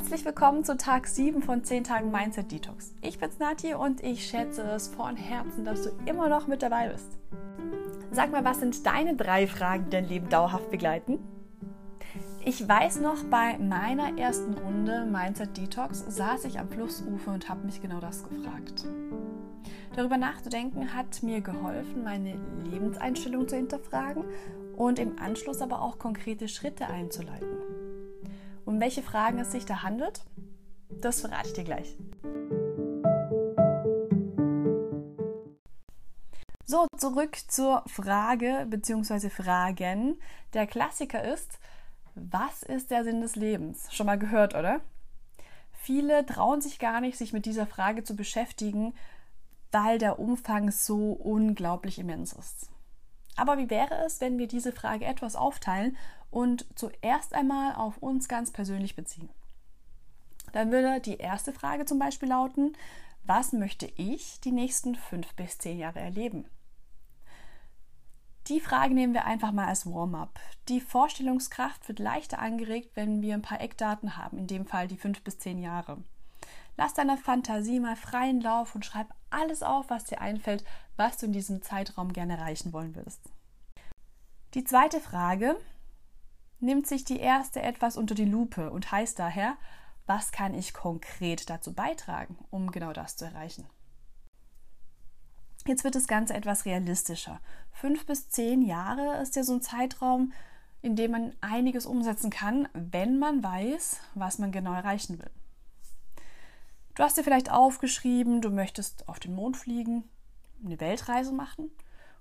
Herzlich willkommen zu Tag 7 von 10 Tagen Mindset Detox. Ich bin's Nati und ich schätze es von Herzen, dass du immer noch mit dabei bist. Sag mal, was sind deine drei Fragen, die dein Leben dauerhaft begleiten? Ich weiß noch, bei meiner ersten Runde Mindset Detox saß ich am Flussufer und habe mich genau das gefragt. Darüber nachzudenken hat mir geholfen, meine Lebenseinstellung zu hinterfragen und im Anschluss aber auch konkrete Schritte einzuleiten. Um welche Fragen es sich da handelt, das verrate ich dir gleich. So, zurück zur Frage bzw. Fragen. Der Klassiker ist, was ist der Sinn des Lebens? Schon mal gehört, oder? Viele trauen sich gar nicht, sich mit dieser Frage zu beschäftigen, weil der Umfang so unglaublich immens ist. Aber wie wäre es, wenn wir diese Frage etwas aufteilen und zuerst einmal auf uns ganz persönlich beziehen? Dann würde die erste Frage zum Beispiel lauten, was möchte ich die nächsten fünf bis zehn Jahre erleben? Die Frage nehmen wir einfach mal als Warm-up. Die Vorstellungskraft wird leichter angeregt, wenn wir ein paar Eckdaten haben, in dem Fall die fünf bis zehn Jahre. Lass deiner Fantasie mal freien Lauf und schreib alles auf, was dir einfällt, was du in diesem Zeitraum gerne erreichen wollen würdest. Die zweite Frage nimmt sich die erste etwas unter die Lupe und heißt daher, was kann ich konkret dazu beitragen, um genau das zu erreichen? Jetzt wird das Ganze etwas realistischer. Fünf bis zehn Jahre ist ja so ein Zeitraum, in dem man einiges umsetzen kann, wenn man weiß, was man genau erreichen will. Du hast dir vielleicht aufgeschrieben, du möchtest auf den Mond fliegen, eine Weltreise machen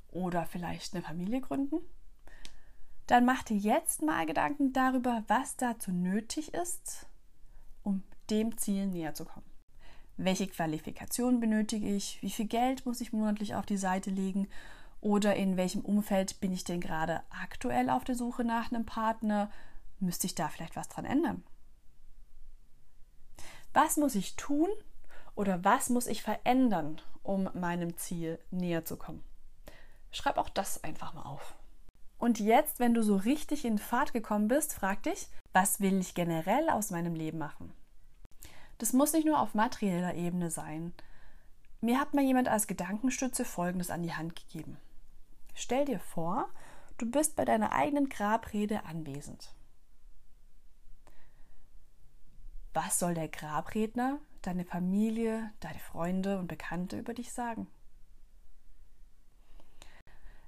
oder vielleicht eine Familie gründen. Dann mach dir jetzt mal Gedanken darüber, was dazu nötig ist, um dem Ziel näher zu kommen. Welche Qualifikation benötige ich? Wie viel Geld muss ich monatlich auf die Seite legen? Oder in welchem Umfeld bin ich denn gerade aktuell auf der Suche nach einem Partner? Müsste ich da vielleicht was dran ändern? Was muss ich tun oder was muss ich verändern, um meinem Ziel näher zu kommen? Schreib auch das einfach mal auf. Und jetzt, wenn du so richtig in Fahrt gekommen bist, frag dich, was will ich generell aus meinem Leben machen? Das muss nicht nur auf materieller Ebene sein. Mir hat mal jemand als Gedankenstütze Folgendes an die Hand gegeben. Stell dir vor, du bist bei deiner eigenen Grabrede anwesend. Was soll der Grabredner, deine Familie, deine Freunde und Bekannte über dich sagen?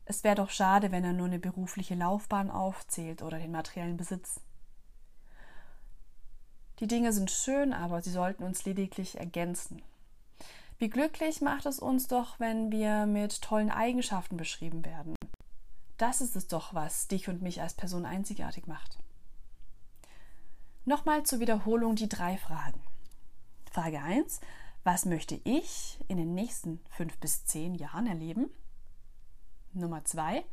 Es wäre doch schade, wenn er nur eine berufliche Laufbahn aufzählt oder den materiellen Besitz. Die Dinge sind schön, aber sie sollten uns lediglich ergänzen. Wie glücklich macht es uns doch, wenn wir mit tollen Eigenschaften beschrieben werden. Das ist es doch, was dich und mich als Person einzigartig macht. Nochmal zur Wiederholung die drei Fragen. Frage 1. Was möchte ich in den nächsten fünf bis zehn Jahren erleben? Nummer 2.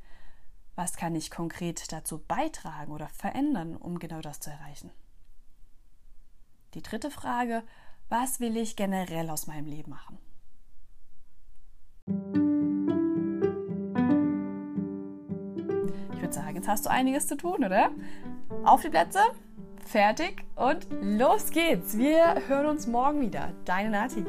Was kann ich konkret dazu beitragen oder verändern, um genau das zu erreichen? Die dritte Frage. Was will ich generell aus meinem Leben machen? Ich würde sagen, jetzt hast du einiges zu tun, oder? Auf die Plätze, fertig und los geht's. Wir hören uns morgen wieder. Deine Nati.